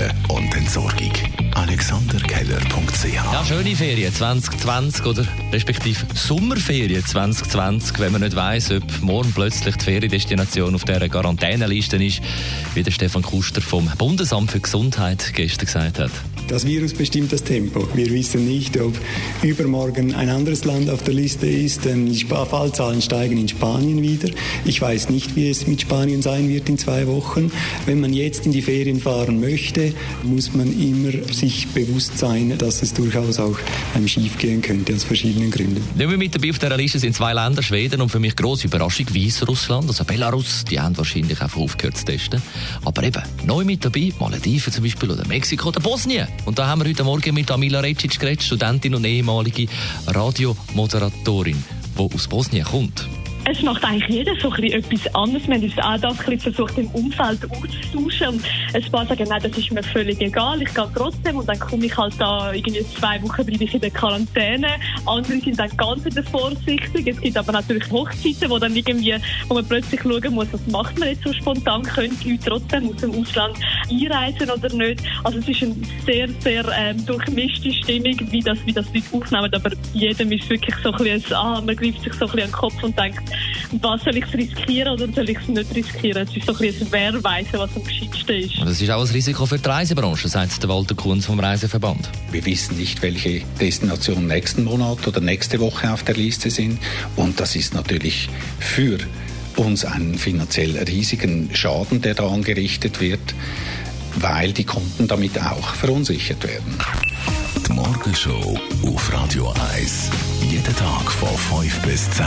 Lagerungen und Entsorgung. AlexanderKeller.ch Ja, schöne Ferien 2020 oder respektive Sommerferien 2020, wenn man nicht weiss, ob morgen plötzlich die Feriendestination auf dieser Quarantäneliste ist, wie der Stefan Kuster vom Bundesamt für Gesundheit gestern gesagt hat. Das Virus bestimmt das Tempo. Wir wissen nicht, ob übermorgen ein anderes Land auf der Liste ist, denn die Fallzahlen steigen in Spanien wieder. Ich weiß nicht, wie es mit Spanien sein wird in zwei Wochen. Wenn man jetzt in die Ferien fahren möchte, muss man immer sich bewusst sein, dass es durchaus auch einem schief gehen könnte aus verschiedenen Gründen. Nicht mehr mit dabei auf dieser Liste sind zwei Länder, Schweden und für mich grosse Überraschung Weißrussland, also Belarus, die haben wahrscheinlich einfach aufgehört zu testen. Aber eben, neu mit dabei, Malediven zum Beispiel oder Mexiko oder Bosnien. Und da haben wir heute Morgen mit Amila Recic geredet, Studentin und ehemalige Radiomoderatorin, die aus Bosnien kommt. Es macht eigentlich jeder so ein bisschen etwas anderes. Wir haben uns auch das ein bisschen versucht, im Umfeld auszutauschen. Und ein paar sagen, nein, das ist mir völlig egal, ich gehe trotzdem. Und dann komme ich halt da, irgendwie zwei Wochen bleibe ich in der Quarantäne. Andere sind dann ganz wieder vorsichtig. Es gibt aber natürlich Hochzeiten, wo dann irgendwie, wo man plötzlich schauen muss, was macht man jetzt so spontan? Können die Leute trotzdem aus dem Ausland einreisen oder nicht? Also es ist eine sehr, sehr ähm, durchmischte Stimmung, wie das, wie das Leute aufnehmen. Aber jedem ist wirklich so ein bisschen, ah, man greift sich so ein bisschen an den Kopf und denkt, was soll ich riskieren oder soll ich es nicht riskieren? Es ist so ein bisschen wer weiss, was am gescheitsten ist. Und das ist auch ein Risiko für die Reisebranche, sagt der Walter Kunz vom Reiseverband. Wir wissen nicht, welche Destinationen nächsten Monat oder nächste Woche auf der Liste sind. Und das ist natürlich für uns einen finanziell riesigen Schaden, der da angerichtet wird, weil die Kunden damit auch verunsichert werden. Die Morgenshow auf Radio 1. Jeden Tag von 5 bis 10.